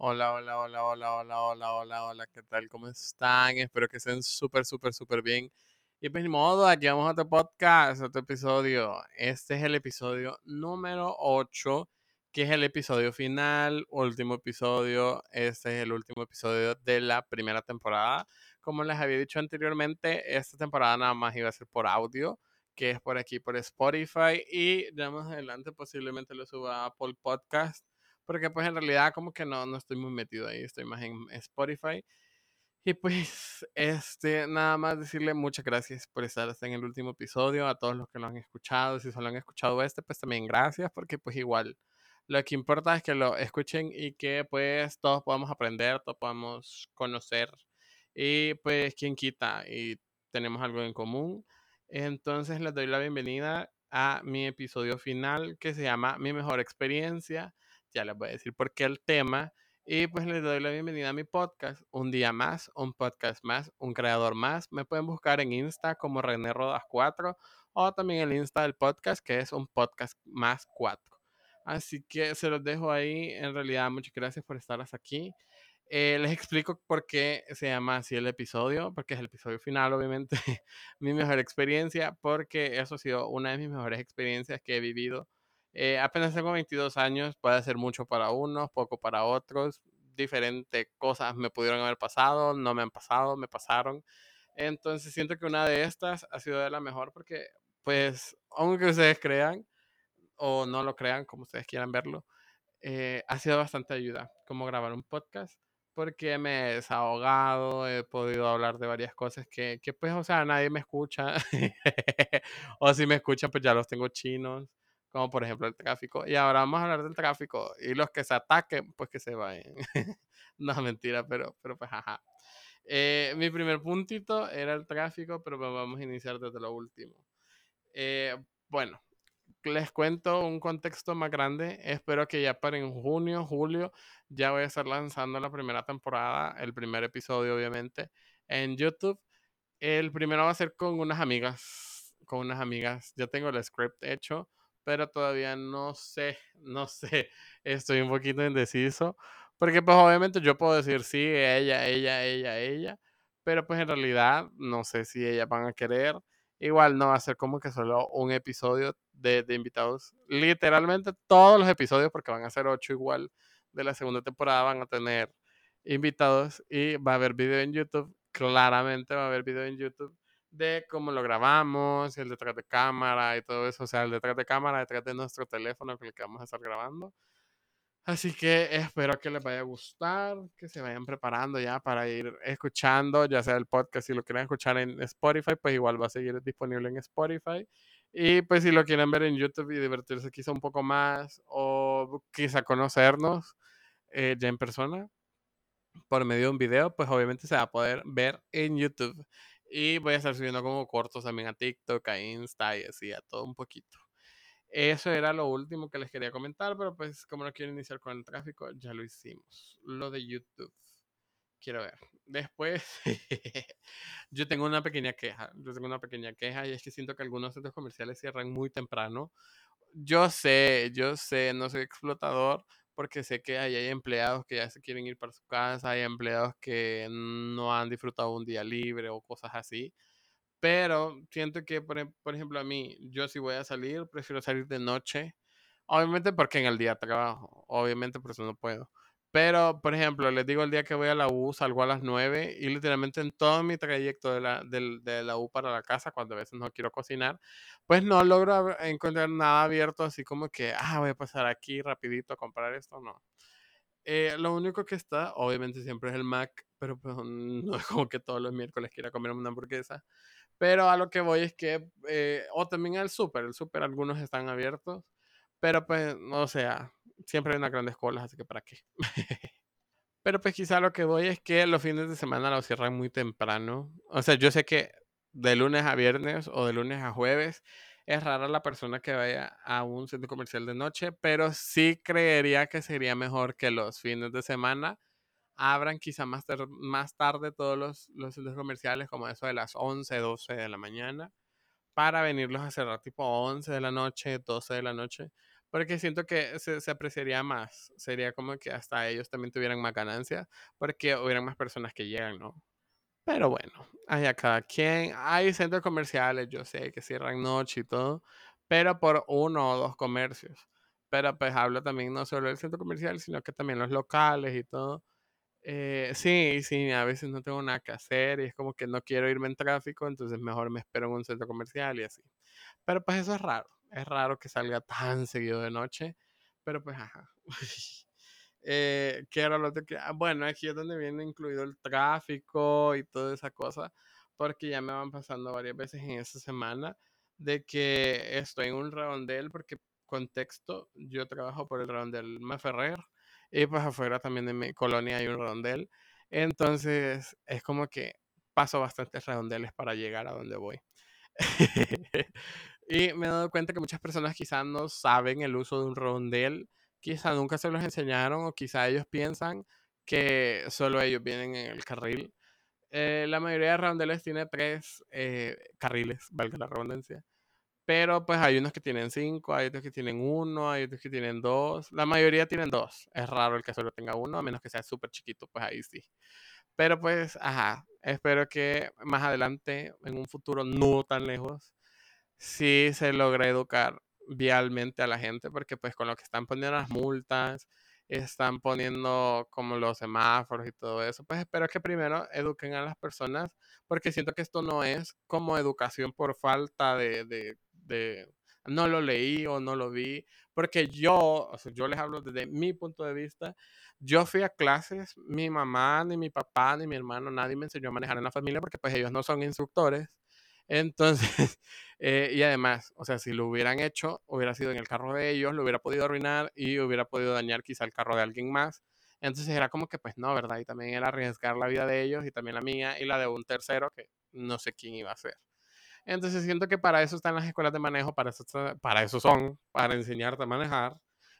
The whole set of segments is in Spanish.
Hola, hola, hola, hola, hola, hola, hola, hola, ¿qué tal? ¿Cómo están? Espero que estén súper, súper, súper bien. Y pues ni modo, aquí vamos a otro podcast, otro episodio. Este es el episodio número 8, que es el episodio final, último episodio. Este es el último episodio de la primera temporada. Como les había dicho anteriormente, esta temporada nada más iba a ser por audio, que es por aquí, por Spotify. Y ya más adelante posiblemente lo suba a Apple Podcast porque pues en realidad como que no, no estoy muy metido ahí, estoy más en Spotify. Y pues, este, nada más decirle muchas gracias por estar hasta en el último episodio, a todos los que lo han escuchado, si solo han escuchado este, pues también gracias, porque pues igual, lo que importa es que lo escuchen y que pues todos podamos aprender, todos podamos conocer y pues quien quita y tenemos algo en común. Entonces les doy la bienvenida a mi episodio final que se llama Mi mejor experiencia ya les voy a decir por qué el tema. Y pues les doy la bienvenida a mi podcast. Un día más, un podcast más, un creador más. Me pueden buscar en Insta como René Rodas 4 o también el Insta del podcast que es un podcast más 4. Así que se los dejo ahí. En realidad, muchas gracias por estar aquí. Eh, les explico por qué se llama así el episodio, porque es el episodio final, obviamente, mi mejor experiencia, porque eso ha sido una de mis mejores experiencias que he vivido eh, apenas tengo 22 años, puede ser mucho para unos, poco para otros. Diferentes cosas me pudieron haber pasado, no me han pasado, me pasaron. Entonces siento que una de estas ha sido de la mejor porque, pues, aunque ustedes crean o no lo crean, como ustedes quieran verlo, eh, ha sido bastante ayuda como grabar un podcast porque me he desahogado, he podido hablar de varias cosas que, que pues, o sea, nadie me escucha. o si me escuchan, pues ya los tengo chinos como por ejemplo el tráfico. Y ahora vamos a hablar del tráfico. Y los que se ataquen, pues que se vayan. no, mentira, pero, pero pues ajá. Eh, mi primer puntito era el tráfico, pero vamos a iniciar desde lo último. Eh, bueno, les cuento un contexto más grande. Espero que ya para en junio, julio, ya voy a estar lanzando la primera temporada, el primer episodio, obviamente, en YouTube. El primero va a ser con unas amigas, con unas amigas. Ya tengo el script hecho pero todavía no sé, no sé, estoy un poquito indeciso, porque pues obviamente yo puedo decir sí, ella, ella, ella, ella, pero pues en realidad no sé si ellas van a querer. Igual no va a ser como que solo un episodio de, de invitados. Literalmente todos los episodios, porque van a ser ocho igual de la segunda temporada, van a tener invitados y va a haber video en YouTube. Claramente va a haber video en YouTube de cómo lo grabamos, el detrás de cámara y todo eso, o sea, el detrás de cámara, detrás de nuestro teléfono con el que vamos a estar grabando. Así que espero que les vaya a gustar, que se vayan preparando ya para ir escuchando, ya sea el podcast, si lo quieren escuchar en Spotify, pues igual va a seguir disponible en Spotify. Y pues si lo quieren ver en YouTube y divertirse quizá un poco más o quizá conocernos eh, ya en persona por medio de un video, pues obviamente se va a poder ver en YouTube. Y voy a estar subiendo como cortos también a TikTok, a Insta y así, a todo un poquito. Eso era lo último que les quería comentar, pero pues como no quiero iniciar con el tráfico, ya lo hicimos. Lo de YouTube. Quiero ver. Después, yo tengo una pequeña queja. Yo tengo una pequeña queja y es que siento que algunos centros comerciales cierran muy temprano. Yo sé, yo sé, no soy explotador, porque sé que hay, empleados que ya se quieren ir para su casa, hay empleados que no han disfrutado un día libre o cosas así. Pero siento que, por, por ejemplo, a mí, yo si voy a salir, prefiero salir de noche. Obviamente porque en el día trabajo, obviamente por eso no puedo. Pero, por ejemplo, les digo el día que voy a la U, salgo a las 9 y literalmente en todo mi trayecto de la, de, la U para la casa, cuando a veces no quiero cocinar, pues no logro encontrar nada abierto así como que, ah, voy a pasar aquí rapidito a comprar esto, no. Eh, lo único que está, obviamente siempre es el Mac, pero pues, no es como que todos los miércoles quiera comer una hamburguesa. Pero a lo que voy es que, eh, o también el súper, el súper algunos están abiertos, pero pues, o sea, siempre hay unas grandes colas, así que para qué. Pero pues quizá lo que voy es que los fines de semana lo cierran muy temprano. O sea, yo sé que de lunes a viernes o de lunes a jueves es rara la persona que vaya a un centro comercial de noche, pero sí creería que sería mejor que los fines de semana abran quizá más, más tarde todos los, los centros comerciales, como eso de las 11, 12 de la mañana, para venirlos a cerrar tipo 11 de la noche, 12 de la noche, porque siento que se, se, apreciaría más. Sería como que hasta ellos también tuvieran más ganancias, porque hubieran más personas que llegan, ¿no? Pero bueno, hay a cada quien. Hay centros comerciales, yo sé, que cierran noche y todo, pero por uno o dos comercios. Pero pues hablo también no solo del centro comercial, sino que también los locales y todo. Eh, sí, sí, a veces no tengo nada que hacer y es como que no quiero irme en tráfico, entonces mejor me espero en un centro comercial y así. Pero pues eso es raro, es raro que salga tan seguido de noche, pero pues ajá. eh, ¿Qué era lo que.? Ah, bueno, aquí es donde viene incluido el tráfico y toda esa cosa, porque ya me van pasando varias veces en esa semana de que estoy en un redondel, porque contexto, yo trabajo por el redondel Maferrer y pues afuera también de mi colonia hay un redondel. Entonces es como que paso bastantes redondeles para llegar a donde voy. y me he dado cuenta que muchas personas quizás no saben el uso de un redondel quizá nunca se los enseñaron o quizá ellos piensan que solo ellos vienen en el carril. Eh, la mayoría de rondeles tiene tres eh, carriles, valga la redundancia. Pero pues hay unos que tienen cinco, hay otros que tienen uno, hay otros que tienen dos. La mayoría tienen dos. Es raro el que solo tenga uno, a menos que sea súper chiquito, pues ahí sí. Pero pues, ajá, espero que más adelante, en un futuro no tan lejos, sí se logre educar vialmente a la gente, porque pues con lo que están poniendo las multas, están poniendo como los semáforos y todo eso, pues espero que primero eduquen a las personas, porque siento que esto no es como educación por falta de, de, de no lo leí o no lo vi, porque yo, o sea, yo les hablo desde mi punto de vista, yo fui a clases, mi mamá, ni mi papá, ni mi hermano, nadie me enseñó a manejar en la familia porque pues ellos no son instructores. Entonces, eh, y además, o sea, si lo hubieran hecho, hubiera sido en el carro de ellos, lo hubiera podido arruinar y hubiera podido dañar quizá el carro de alguien más. Entonces era como que, pues no, ¿verdad? Y también era arriesgar la vida de ellos y también la mía y la de un tercero que no sé quién iba a ser. Entonces siento que para eso están las escuelas de manejo, para eso, para eso son, para enseñarte a manejar.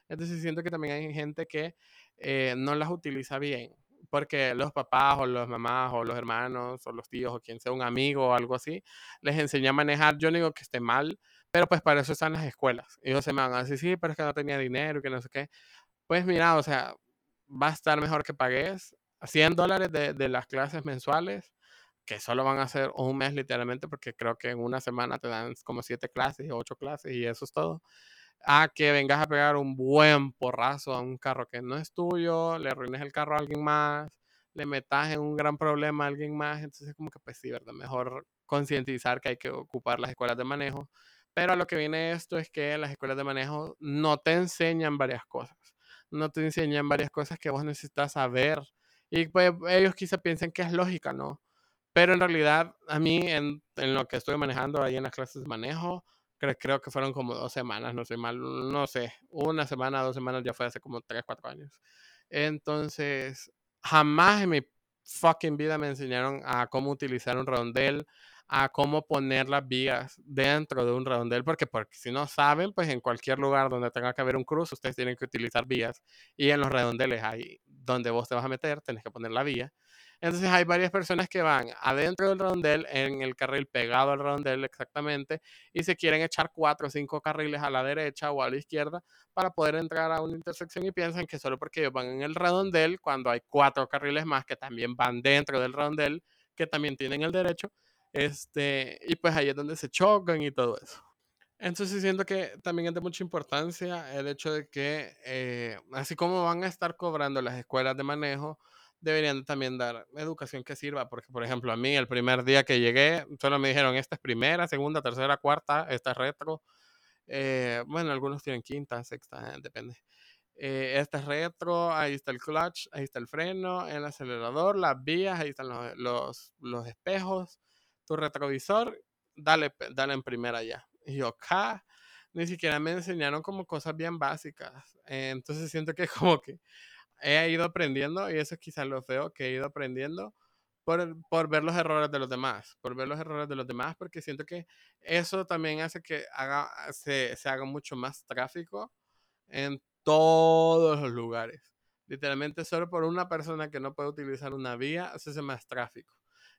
Entonces siento que también hay gente que eh, no las utiliza bien porque los papás o las mamás o los hermanos o los tíos o quien sea un amigo o algo así, les enseña a manejar. Yo no digo que esté mal, pero pues para eso están las escuelas. Ellos se me van a decir, sí, pero es que no tenía dinero y que no sé qué. Pues mira, o sea, va a estar mejor que pagues 100 dólares de, de las clases mensuales, que solo van a ser un mes literalmente, porque creo que en una semana te dan como 7 clases, 8 clases y eso es todo a que vengas a pegar un buen porrazo a un carro que no es tuyo, le arruines el carro a alguien más, le metas en un gran problema a alguien más, entonces como que pues sí, ¿verdad? Mejor concientizar que hay que ocupar las escuelas de manejo. Pero a lo que viene esto es que las escuelas de manejo no te enseñan varias cosas, no te enseñan varias cosas que vos necesitas saber. Y pues ellos quizá piensen que es lógica, ¿no? Pero en realidad a mí en, en lo que estoy manejando ahí en las clases de manejo, creo, que fueron como dos semanas, no sé mal, no sé, una semana, dos semanas, ya fue hace como tres, cuatro años. Entonces, jamás en mi fucking vida me enseñaron a cómo utilizar un redondel, a cómo poner las vías dentro de un redondel, porque, porque si no saben, pues en cualquier lugar donde tenga que haber un cruce, ustedes tienen que utilizar vías, y en los redondeles ahí donde vos te vas a meter, tenés que poner la vía. Entonces hay varias personas que van adentro del rondel, en el carril pegado al rondel exactamente, y se quieren echar cuatro o cinco carriles a la derecha o a la izquierda para poder entrar a una intersección y piensan que solo porque ellos van en el redondel, cuando hay cuatro carriles más que también van dentro del rondel, que también tienen el derecho, este, y pues ahí es donde se chocan y todo eso. Entonces siento que también es de mucha importancia el hecho de que, eh, así como van a estar cobrando las escuelas de manejo, deberían también dar educación que sirva, porque por ejemplo a mí el primer día que llegué solo me dijeron esta es primera, segunda, tercera, cuarta, esta es retro, eh, bueno, algunos tienen quinta, sexta, eh, depende. Eh, esta es retro, ahí está el clutch, ahí está el freno, el acelerador, las vías, ahí están los, los, los espejos, tu retrovisor, dale, dale en primera ya. Y yo acá ni siquiera me enseñaron como cosas bien básicas. entonces siento que como que he ido aprendiendo, y eso es quizás lo feo, que he ido aprendiendo por, por, ver los errores de los demás, por ver los errores de los demás, porque siento que eso también hace que haga, se, se haga mucho más tráfico en todos los lugares. Literalmente solo por una persona que no puede utilizar una vía, hace más tráfico.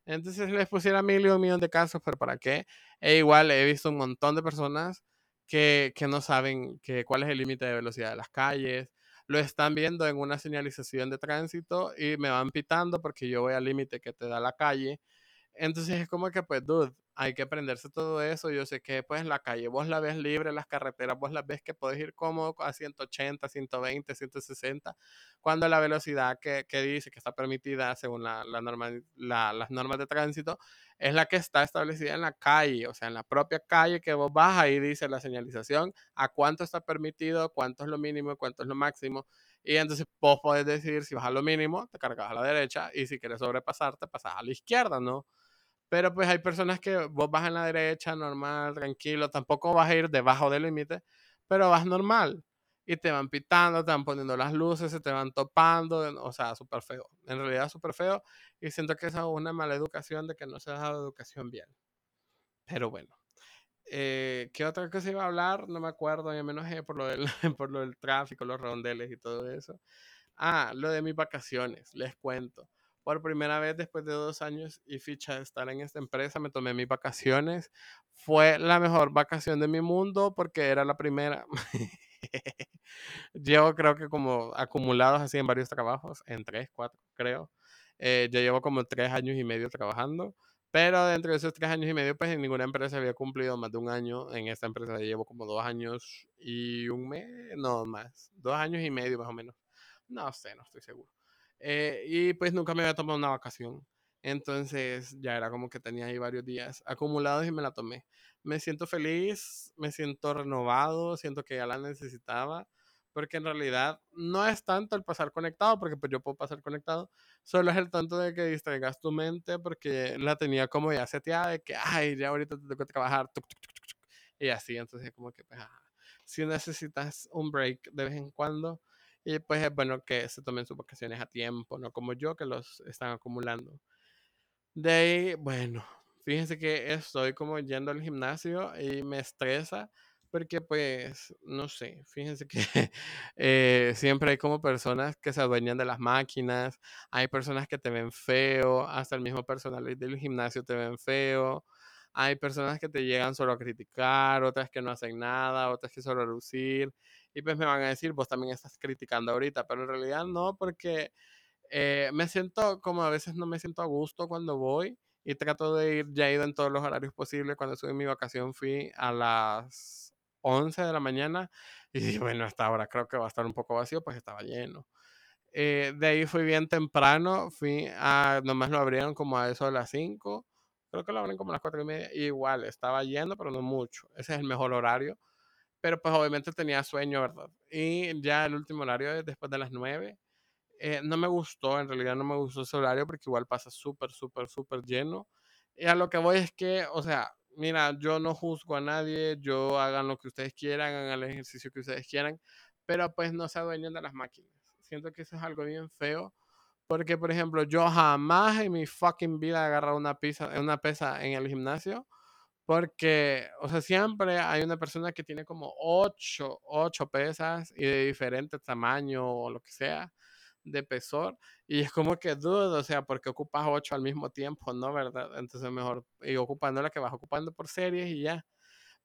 Entonces les pusiera mil y un millón de casos, pero ¿para qué? E igual he visto un montón de personas que, que no saben que, cuál es el límite de velocidad de las calles, lo están viendo en una señalización de tránsito y me van pitando porque yo voy al límite que te da la calle. Entonces es como que, pues, dude, hay que aprenderse todo eso. Yo sé que, pues, la calle vos la ves libre, las carreteras vos las ves que puedes ir cómodo a 180, 120, 160, cuando la velocidad que, que dice que está permitida según la, la norma, la, las normas de tránsito es la que está establecida en la calle, o sea, en la propia calle que vos vas, ahí dice la señalización, a cuánto está permitido, cuánto es lo mínimo, cuánto es lo máximo. Y entonces vos podés decidir si vas a lo mínimo, te cargas a la derecha, y si quieres sobrepasar, te pasas a la izquierda, ¿no? Pero pues hay personas que vos vas en la derecha, normal, tranquilo, tampoco vas a ir debajo del límite, pero vas normal. Y te van pitando, te van poniendo las luces, se te van topando, o sea, súper feo. En realidad súper feo. Y siento que esa es una mala educación de que no se ha dado educación bien. Pero bueno. Eh, ¿Qué otra cosa iba a hablar? No me acuerdo, y menos por lo, del, por lo del tráfico, los rondeles y todo eso. Ah, lo de mis vacaciones, les cuento por primera vez después de dos años y ficha de estar en esta empresa, me tomé mis vacaciones. Fue la mejor vacación de mi mundo porque era la primera. llevo creo que como acumulados así en varios trabajos, en tres, cuatro, creo. Eh, yo llevo como tres años y medio trabajando, pero dentro de esos tres años y medio, pues en ninguna empresa había cumplido más de un año. En esta empresa llevo como dos años y un mes, no más, dos años y medio más o menos. No sé, no estoy seguro. Eh, y pues nunca me había tomado una vacación. Entonces ya era como que tenía ahí varios días acumulados y me la tomé. Me siento feliz, me siento renovado, siento que ya la necesitaba, porque en realidad no es tanto el pasar conectado, porque pues yo puedo pasar conectado, solo es el tanto de que distraigas tu mente, porque la tenía como ya seteada de que, ay, ya ahorita te tengo que trabajar, y así, entonces como que, pues, si necesitas un break de vez en cuando, y pues es bueno que se tomen sus vacaciones a tiempo, no como yo que los están acumulando. De ahí, bueno, fíjense que estoy como yendo al gimnasio y me estresa porque pues, no sé, fíjense que eh, siempre hay como personas que se adueñan de las máquinas, hay personas que te ven feo, hasta el mismo personal del gimnasio te ven feo, hay personas que te llegan solo a criticar, otras que no hacen nada, otras que solo a lucir y pues me van a decir, vos también estás criticando ahorita, pero en realidad no, porque eh, me siento como a veces no me siento a gusto cuando voy y trato de ir, ya he ido en todos los horarios posibles, cuando estuve en mi vacación fui a las 11 de la mañana y bueno, hasta ahora creo que va a estar un poco vacío, pues estaba lleno. Eh, de ahí fui bien temprano, fui a, nomás lo abrieron como a eso de las 5, creo que lo abren como las 4 y media, igual, estaba lleno, pero no mucho, ese es el mejor horario pero pues obviamente tenía sueño, ¿verdad? Y ya el último horario después de las 9. Eh, no me gustó, en realidad no me gustó ese horario porque igual pasa súper, súper, súper lleno. Y a lo que voy es que, o sea, mira, yo no juzgo a nadie, yo hagan lo que ustedes quieran, hagan el ejercicio que ustedes quieran, pero pues no se adueñen de las máquinas. Siento que eso es algo bien feo. Porque, por ejemplo, yo jamás en mi fucking vida he agarrado una, pizza, una pesa en el gimnasio porque, o sea, siempre hay una persona que tiene como ocho, ocho pesas y de diferente tamaño o lo que sea de pesor. Y es como que dudo, o sea, porque ocupas ocho al mismo tiempo, ¿no? ¿Verdad? Entonces mejor ir ocupando la que vas ocupando por series y ya.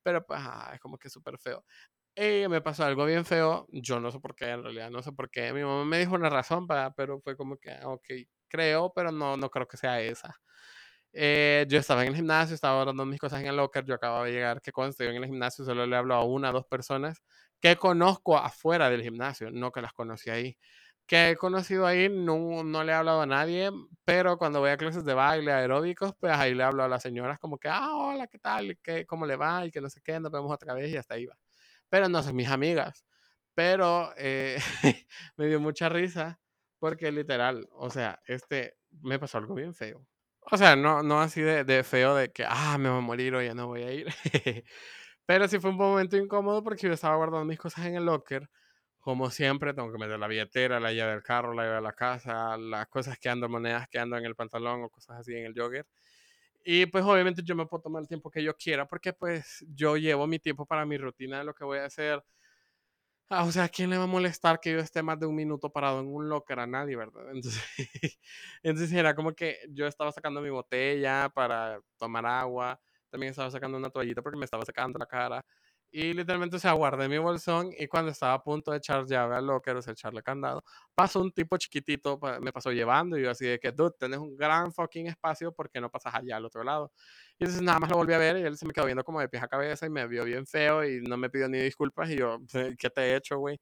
Pero pues ah, es como que súper feo. Y me pasó algo bien feo. Yo no sé por qué, en realidad, no sé por qué. Mi mamá me dijo una razón, pero fue como que, ah, ok, creo, pero no, no creo que sea esa. Eh, yo estaba en el gimnasio, estaba guardando mis cosas en el locker, yo acababa de llegar, que conste, yo en el gimnasio solo le hablo a una o dos personas que conozco afuera del gimnasio, no que las conocí ahí. Que he conocido ahí, no, no le he hablado a nadie, pero cuando voy a clases de baile aeróbicos, pues ahí le hablo a las señoras como que, ah, hola, ¿qué tal? ¿Qué, ¿Cómo le va? Y que no sé qué, nos vemos otra vez y hasta ahí va. Pero no son mis amigas. Pero eh, me dio mucha risa porque literal, o sea, este, me pasó algo bien feo. O sea, no, no así de, de feo de que, ah, me voy a morir o ya no voy a ir. Pero sí fue un momento incómodo porque yo estaba guardando mis cosas en el locker. Como siempre, tengo que meter la billetera, la llave del carro, la llave de la casa, las cosas que ando, monedas que ando en el pantalón o cosas así en el jogger. Y pues obviamente yo me puedo tomar el tiempo que yo quiera porque pues yo llevo mi tiempo para mi rutina de lo que voy a hacer Ah, o sea, quién le va a molestar que yo esté más de un minuto parado en un locker? A nadie, ¿verdad? Entonces, entonces era como que yo estaba sacando mi botella para tomar agua, también estaba sacando una toallita porque me estaba sacando la cara. Y literalmente, o sea, guardé mi bolsón y cuando estaba a punto de echar llave al locker, o sea, echarle candado, pasó un tipo chiquitito, me pasó llevando y yo así de que, dude, tenés un gran fucking espacio, porque no pasas allá al otro lado? Y entonces nada más lo volví a ver y él se me quedó viendo como de pies a cabeza y me vio bien feo y no me pidió ni disculpas y yo, ¿qué te he hecho, güey?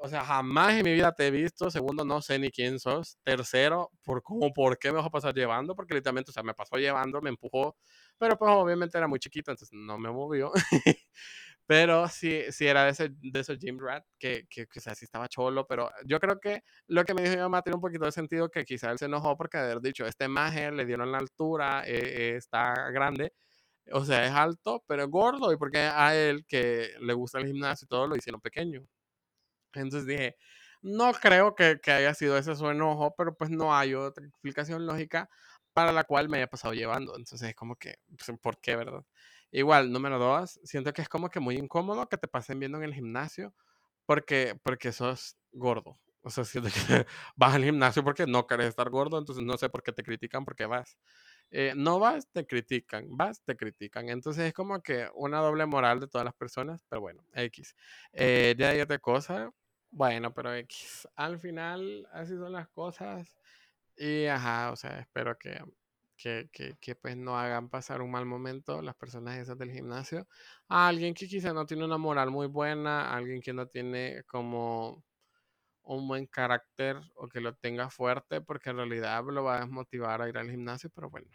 O sea, jamás en mi vida te he visto. Segundo, no sé ni quién sos. Tercero, por cómo, por qué me vas a pasar llevando, porque literalmente, o sea, me pasó llevando, me empujó, pero pues obviamente era muy chiquito, entonces no me movió. pero sí, sí era de, ese, de esos gym rat, que, que, que o sea, sí estaba cholo, pero yo creo que lo que me dijo mi mamá tiene un poquito de sentido, que quizá él se enojó porque haber dicho, este maje le dieron la altura, eh, está grande, o sea, es alto, pero es gordo, y porque a él que le gusta el gimnasio y todo, lo hicieron pequeño. Entonces dije, no creo que, que, haya sido ese su enojo, pero pues no hay otra explicación lógica para la cual me haya pasado llevando. Entonces es como que, pues, ¿por qué, verdad? Igual, número dos, siento que es como que muy incómodo que te pasen viendo en el gimnasio porque, porque sos gordo. O sea, siento que vas al gimnasio porque no querés estar gordo, entonces no sé por qué te critican porque vas. Eh, no vas, te critican, vas, te critican. Entonces es como que una doble moral de todas las personas, pero bueno, X. Eh, ya hay otra cosa, bueno, pero X. Al final, así son las cosas. Y ajá, o sea, espero que, que, pues no hagan pasar un mal momento las personas esas del gimnasio. A alguien que quizá no tiene una moral muy buena, alguien que no tiene como un buen carácter o que lo tenga fuerte, porque en realidad lo va a desmotivar a ir al gimnasio, pero bueno,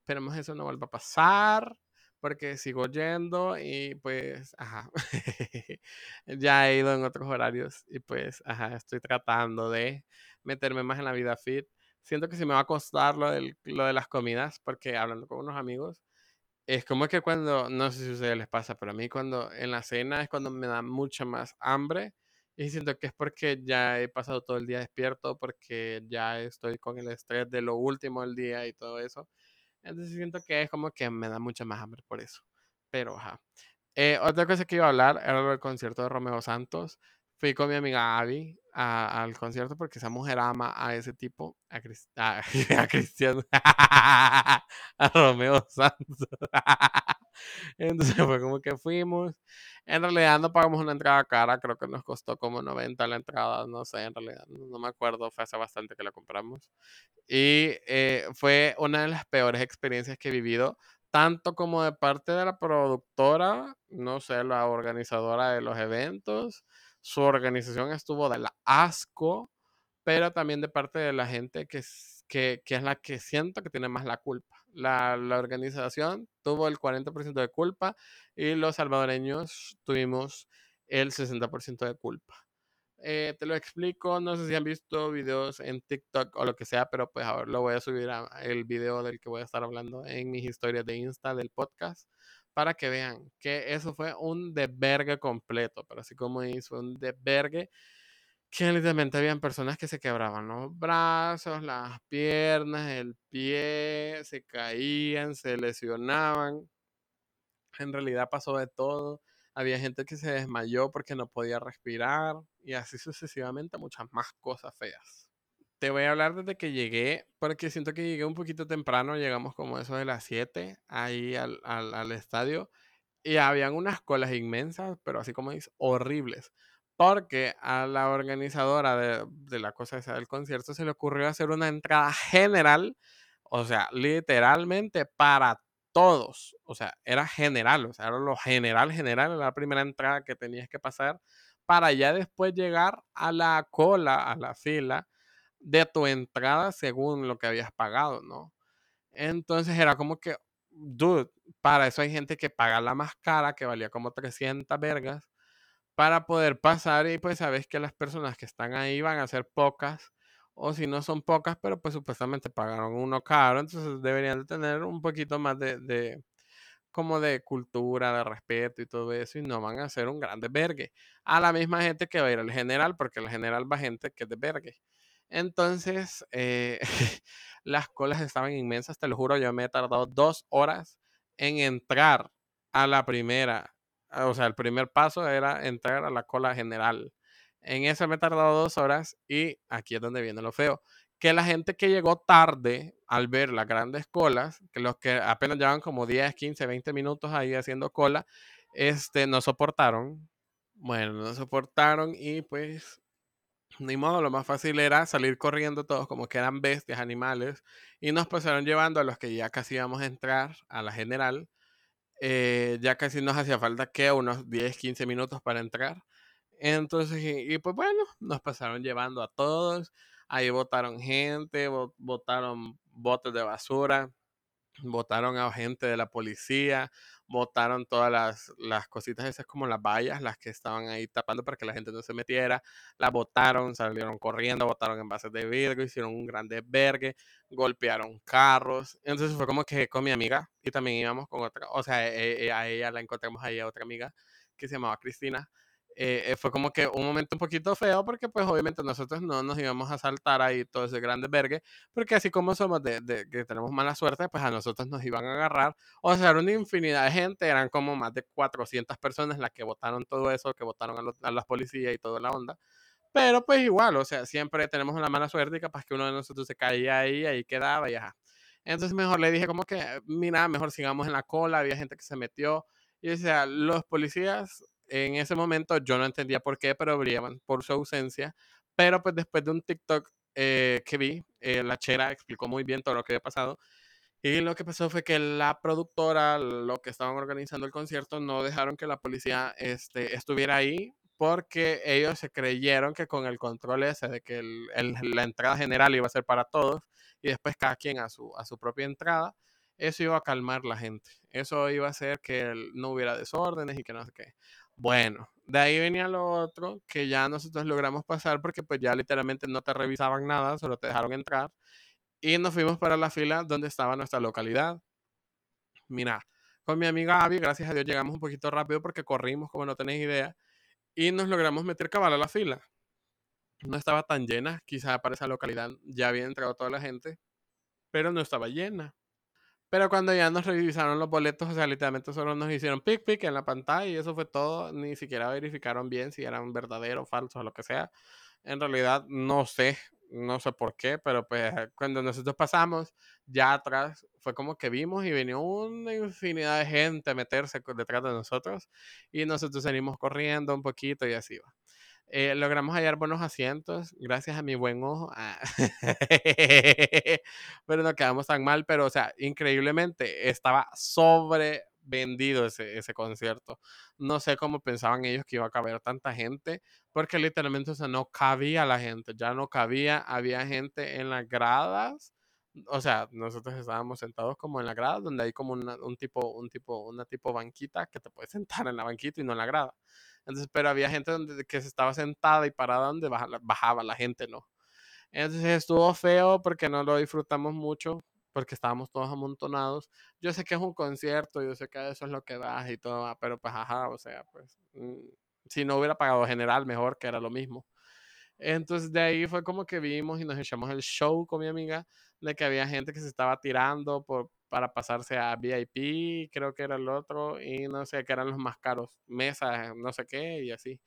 esperemos eso no vuelva a pasar porque sigo yendo y pues, ajá, ya he ido en otros horarios y pues, ajá, estoy tratando de meterme más en la vida fit. Siento que se me va a costar lo, del, lo de las comidas porque hablando con unos amigos, es como que cuando, no sé si a ustedes les pasa, pero a mí cuando en la cena es cuando me da mucha más hambre y siento que es porque ya he pasado todo el día despierto, porque ya estoy con el estrés de lo último del día y todo eso. Entonces siento que es como que me da mucha más hambre por eso. Pero, ajá. Eh, otra cosa que iba a hablar era el concierto de Romeo Santos. Fui con mi amiga Abby a, al concierto porque esa mujer ama a ese tipo, a, Crist a, a Cristiano, a Romeo Santos. Entonces fue como que fuimos. En realidad no pagamos una entrada cara, creo que nos costó como 90 la entrada, no sé, en realidad no, me acuerdo, fue hace bastante que la compramos. Y eh, fue una de las peores experiencias que he vivido, tanto como de parte de la productora, no sé, la organizadora de los eventos, su organización estuvo de la asco, pero también de parte de la gente que, que, que es la que siento que tiene más la culpa. La, la organización tuvo el 40% de culpa y los salvadoreños tuvimos el 60% de culpa. Eh, te lo explico, no sé si han visto videos en TikTok o lo que sea, pero pues ahora lo voy a subir a el video del que voy a estar hablando en mis historias de Insta del podcast para que vean que eso fue un debergue completo, pero así como hizo un debergue que literalmente habían personas que se quebraban los brazos, las piernas, el pie, se caían, se lesionaban. En realidad pasó de todo. Había gente que se desmayó porque no podía respirar y así sucesivamente muchas más cosas feas. Te voy a hablar desde que llegué, porque siento que llegué un poquito temprano, llegamos como eso de las 7 ahí al, al, estadio y habían unas colas inmensas, pero así como dices, horribles. Porque a la organizadora de, de, la cosa esa del concierto se le ocurrió hacer una entrada general, o sea, literalmente para todos. O sea, era general, o sea, era lo general, general, era la primera entrada que tenías que pasar para ya después llegar a la cola, a la fila de tu entrada según lo que habías pagado, ¿no? Entonces era como que, dude, para eso hay gente que paga la más cara, que valía como 300 vergas, para poder pasar y pues sabes que las personas que están ahí van a ser pocas, o si no son pocas, pero pues supuestamente pagaron uno caro, entonces deberían de tener un poquito más de, de como de cultura, de respeto y todo eso, y no van a ser un gran vergue. A la misma gente que va a ir al general, porque el general va gente que es de vergue. Entonces, eh, las colas estaban inmensas, te lo juro, yo me he tardado dos horas en entrar a la primera. O sea, el primer paso era entrar a la cola general. En eso me he tardado dos horas y aquí es donde viene lo feo. Que la gente que llegó tarde al ver las grandes colas, que los que apenas llevan como 10, 15, 20 minutos ahí haciendo cola, este, no soportaron. Bueno, no soportaron y pues ni modo, lo más fácil era salir corriendo todos como que eran bestias, animales, y nos pasaron llevando a los que ya casi íbamos a entrar a la general. Eh, ya casi nos hacía falta que unos 10, 15 minutos para entrar. Entonces, y, y, pues bueno, nos pasaron llevando a todos. Ahí votaron gente, votaron botes de basura, votaron a gente de la policía, botaron todas las, las, cositas esas como las vallas, las que estaban ahí tapando para que la gente no se metiera, las botaron, salieron corriendo, botaron envases de vidrio, hicieron un gran desvergue, golpearon carros. Entonces fue como que con mi amiga y también íbamos con otra, o sea, e, e, a ella la encontramos ahí a otra amiga que se llamaba Cristina. Eh, fue como que un momento un poquito feo porque pues obviamente nosotros no nos íbamos a saltar ahí todo ese gran desvergue porque así como somos de, de, que tenemos mala suerte pues a nosotros nos iban a agarrar o sea era una infinidad de gente eran como más de 400 personas las que votaron todo eso que votaron a, los, a las policías y toda la onda pero pues igual o sea siempre tenemos una mala suerte y capaz que uno de nosotros se caía ahí ahí quedaba y ajá. Entonces mejor le dije como que mira mejor sigamos en la cola había gente que se metió y o sea los policías en ese momento yo no entendía por qué, pero brillaban por su ausencia. Pero pues después de un TikTok eh, que vi, eh, la chera explicó muy bien todo lo que había pasado. Y lo que pasó fue que la productora, lo que estaban organizando el concierto, no dejaron que la policía este, estuviera ahí porque ellos se creyeron que con el control ese de que el, el, la entrada general iba a ser para todos y después cada quien a su, a su propia entrada, eso iba a calmar la gente. Eso iba a hacer que no hubiera desórdenes y que no sé qué. Bueno, de ahí venía lo otro que ya nosotros logramos pasar porque pues ya literalmente no te revisaban nada, solo te dejaron entrar. Y nos fuimos para la fila donde estaba nuestra localidad. Mira, con mi amiga Abby, gracias a Dios llegamos un poquito rápido porque corrimos, como no tenéis idea, y nos logramos meter cabal a la fila. No estaba tan llena, quizá para esa localidad ya había entrado toda la gente, pero no estaba llena. Pero cuando ya nos revisaron los boletos, o sea, literalmente solo nos hicieron pic pic en la pantalla y eso fue todo. Ni siquiera verificaron bien si eran verdaderos, falsos o lo que sea. En realidad, no sé, no sé por qué, pero pues cuando nosotros pasamos, ya atrás fue como que vimos y venía una infinidad de gente a meterse detrás de nosotros y nosotros salimos corriendo un poquito y así va. Eh, logramos hallar buenos asientos gracias a mi buen ojo. Ah. pero no quedamos tan mal, pero o sea, increíblemente estaba sobrevendido ese, ese concierto. No sé cómo pensaban ellos que iba a caber tanta gente, porque literalmente o sea, no cabía la gente, ya no cabía, había gente en las gradas. O sea, nosotros estábamos sentados como en la grada, donde hay como una, un tipo, un tipo, una tipo banquita que te puedes sentar en la banquita y no en la grada. Entonces, pero había gente donde, que se estaba sentada y parada donde bajaba, la gente, ¿no? Entonces estuvo feo porque no lo disfrutamos mucho, porque estábamos todos amontonados. Yo sé que es un concierto, yo sé que eso es lo que das y todo, pero pues ajá, o sea, pues mm, si no hubiera pagado general, mejor que era lo mismo. Entonces de ahí fue como que vimos y nos echamos el show con mi amiga de que había gente que se estaba tirando por, para pasarse a VIP, creo que era el otro, y no sé, que eran los más caros, mesas, no sé qué, y así.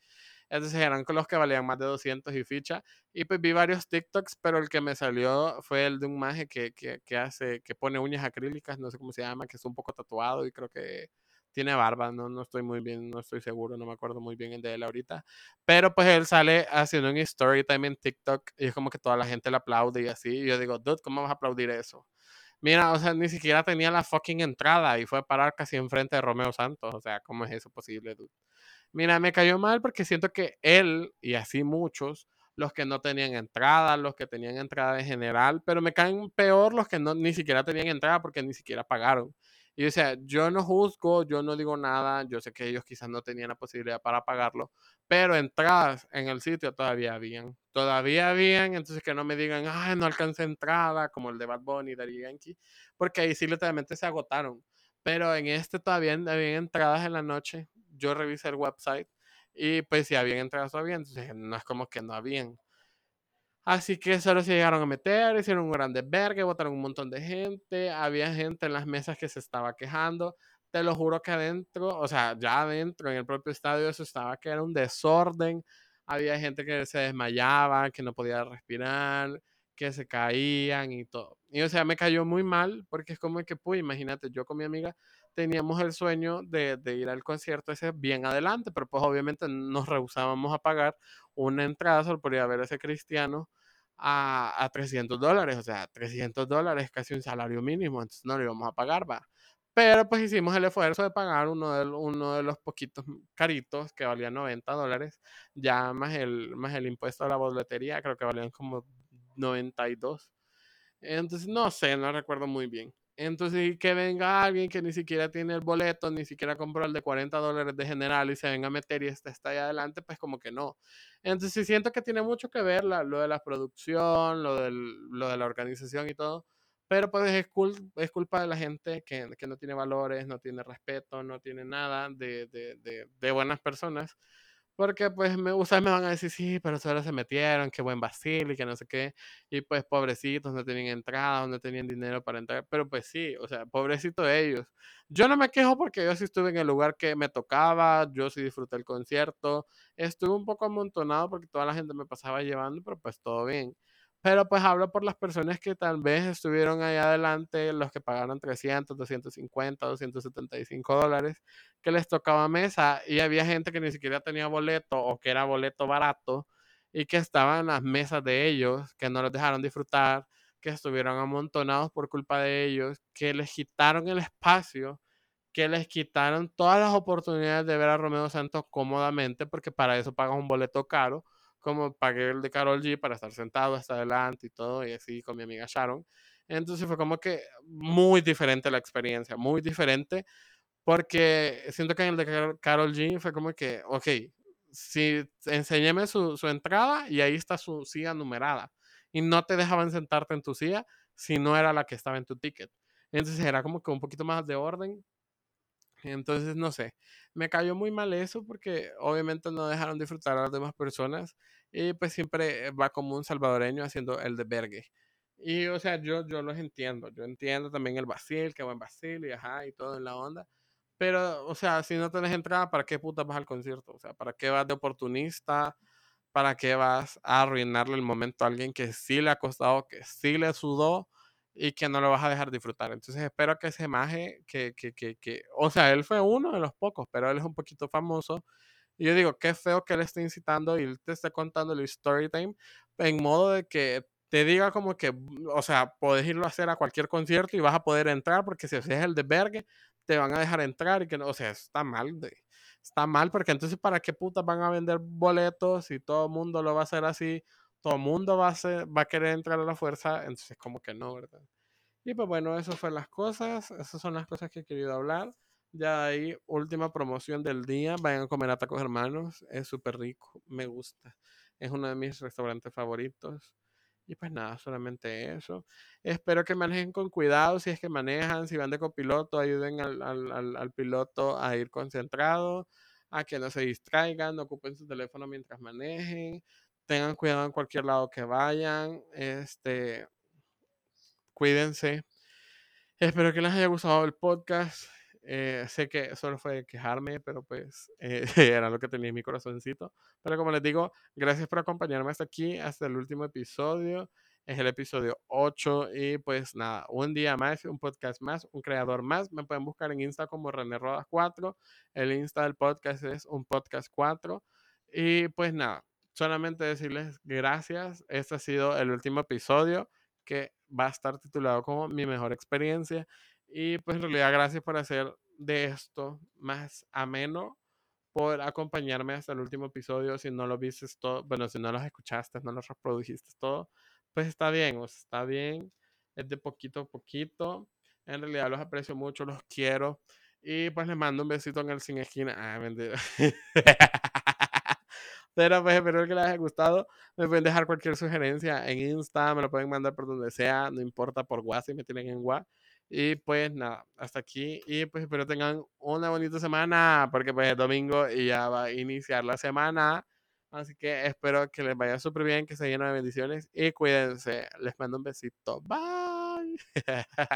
Entonces eran los que valían más de 200 y ficha. Y pues vi varios TikToks, pero el que me salió fue el de un maje que, que, hace, que pone uñas acrílicas, no sé cómo se llama, que es un poco tatuado y creo que tiene barba, no, no estoy muy bien, no estoy seguro, no me acuerdo muy bien el de él ahorita. Pero pues él sale haciendo un story time en TikTok y es como que toda la gente le aplaude y así. Y yo digo, dude, ¿cómo vas a aplaudir eso? Mira, o sea, ni siquiera tenía la fucking entrada y fue a parar casi enfrente de Romeo Santos. O sea, ¿cómo es eso posible, dude? Mira, me cayó mal porque siento que él y así muchos, los que no tenían entrada, los que tenían entrada en general, pero me caen peor los que no, ni siquiera tenían entrada porque ni siquiera pagaron. Y o sea, yo no juzgo, yo no digo nada, yo sé que ellos quizás no tenían la posibilidad para pagarlo, pero entradas en el sitio todavía habían. Todavía habían, entonces que no me digan, ay, no alcancé entrada, como el de Bad Bunny, Daddy Yankee, porque ahí sí literalmente se agotaron. Pero en este todavía habían entradas en la noche. Yo revisé el website y pues si habían entradas todavía, entonces no es como que no habían. Así que solo se llegaron a meter, hicieron un gran desvergue, votaron un montón de gente, había gente en las mesas que se estaba quejando. Te lo juro que adentro, o sea, ya adentro en el propio estadio eso estaba que era un desorden. Había gente que se desmayaba, que no podía respirar, que se caían y todo. Y o sea, me cayó muy mal porque es como que, pues, imagínate, yo con mi amiga teníamos el sueño de, ir al concierto ese bien adelante, pero pues obviamente nos rehusábamos a pagar una entrada solo por ir a ver a ese cristiano a, a 300 dólares, o sea, 300 dólares casi un salario mínimo, entonces no lo íbamos a pagar, va. Pero pues hicimos el esfuerzo de pagar uno de, los poquitos caritos que valía 90 dólares, ya más el, más el impuesto a la boletería, creo que valían como 92. Entonces, no sé, no recuerdo muy bien. Entonces, que venga alguien que ni siquiera tiene el boleto, ni siquiera compró el de 40 dólares de general y se venga a meter y está, está ahí adelante, pues como que no. Entonces, siento que tiene mucho que ver la, lo de la producción, lo, de la organización y todo. Pero pues es, culpa de la gente que, no tiene valores, no tiene respeto, no tiene nada de buenas personas. Porque pues me, ustedes me van a decir, sí, pero solo se metieron, qué buen Basil y que no sé qué. Y pues pobrecitos, no tenían entrada, no tenían dinero para entrar. Pero pues sí, o sea, pobrecito ellos. Yo no me quejo porque yo sí estuve en el lugar que me tocaba, yo sí disfruté el concierto. Estuve un poco amontonado porque toda la gente me pasaba llevando, pero pues todo bien. Pero pues hablo por las personas que tal vez estuvieron ahí adelante, los que pagaron 300, 250, 275 dólares, que les tocaba mesa y había gente que ni siquiera tenía boleto o que era boleto barato y que estaban en las mesas de ellos, que no los dejaron disfrutar, que estuvieron amontonados por culpa de ellos, que les quitaron el espacio, que les quitaron todas las oportunidades de ver a Romeo Santos cómodamente, porque para eso pagas un boleto caro como pagué el de Carol G para estar sentado hasta adelante y todo, y así con mi amiga Sharon. Entonces fue como que muy diferente la experiencia, muy diferente, porque siento que en el de Carol G fue como que, ok, si enséñeme su, su entrada y ahí está su silla numerada, y no te dejaban sentarte en tu silla si no era la que estaba en tu ticket. Entonces era como que un poquito más de orden. Entonces, no sé, me cayó muy mal eso porque obviamente no dejaron disfrutar a las demás personas y pues siempre va como un salvadoreño haciendo el de vergue. Y o sea, yo, yo los entiendo, yo entiendo también el Basil, que buen Basil y ajá, y todo en la onda. Pero, o sea, si no tenés entrada, ¿para qué puta vas al concierto? O sea, ¿para qué vas de oportunista? ¿Para qué vas a arruinarle el momento a alguien que sí le ha costado, que sí le sudó? Y que no lo vas a dejar disfrutar. Entonces espero que ese maje, que, que, que, que, o sea, él fue uno de los pocos, pero él es un poquito famoso. Y yo digo, qué feo que él esté incitando y él te esté contando el story time en modo de que te diga como que, o sea, puedes irlo a hacer a cualquier concierto y vas a poder entrar porque si haces el de Berge, te van a dejar entrar y que no, o sea, está mal, de, está mal porque entonces para qué putas van a vender boletos si todo el mundo lo va a hacer así todo el mundo va a, va a querer entrar a la fuerza, entonces como que no, ¿verdad? Y pues bueno, eso fue las cosas, esas son las cosas que he querido hablar. Ya ahí, última promoción del día, vayan a comer a Tacos Hermanos, es súper rico, me gusta, es uno de mis restaurantes favoritos. Y pues nada, solamente eso. Espero que manejen con cuidado si es que manejan, si van de copiloto, ayuden al, al, al piloto a ir concentrado, a que no se distraigan, no ocupen su teléfono mientras manejen tengan cuidado en cualquier lado que vayan. Este, cuídense. Espero que les haya gustado el podcast. Eh, sé que solo fue quejarme, pero pues eh, era lo que tenía en mi corazoncito. Pero como les digo, gracias por acompañarme hasta aquí, hasta el último episodio. Es el episodio 8 y pues nada, un día más, un podcast más, un creador más. Me pueden buscar en Insta como René Rodas 4. El Insta del podcast es un podcast 4. Y pues nada, solamente decirles gracias. Este ha sido el último episodio que va a estar titulado como mi mejor experiencia. Y pues en realidad gracias por hacer de esto más ameno, por acompañarme hasta el último episodio. Si no lo viste todo, bueno, si no los escuchaste, no los reprodujiste todo, pues está bien, o sea, está bien. Es de poquito a poquito. En realidad los aprecio mucho, los quiero. Y pues les mando un besito en el sin esquina. Ah, mentira. Pero pues espero que les haya gustado. Me pueden dejar cualquier sugerencia en Insta, me lo pueden mandar por donde sea, no importa, por WhatsApp, si me tienen en WhatsApp. Y pues nada, hasta aquí. Y pues espero tengan una bonita semana, porque pues es domingo y ya va a iniciar la semana. Así que espero que les vaya súper bien, que se llenen de bendiciones y cuídense. Les mando un besito. Bye.